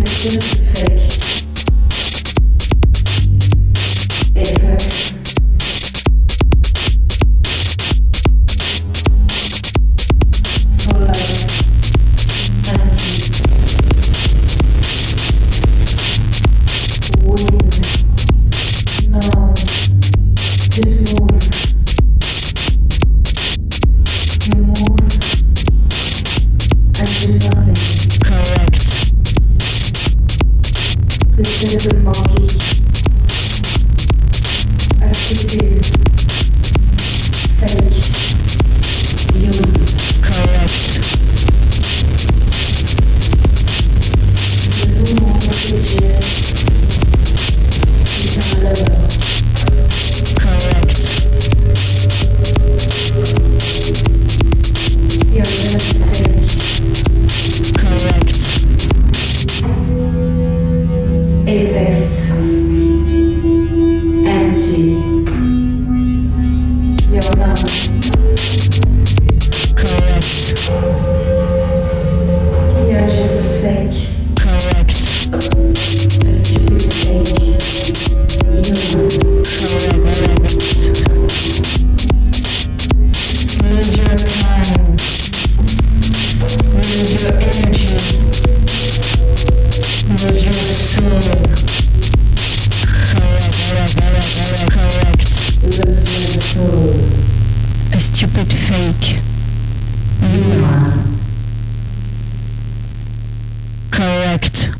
Listen to fake. вот bit fake. You are correct.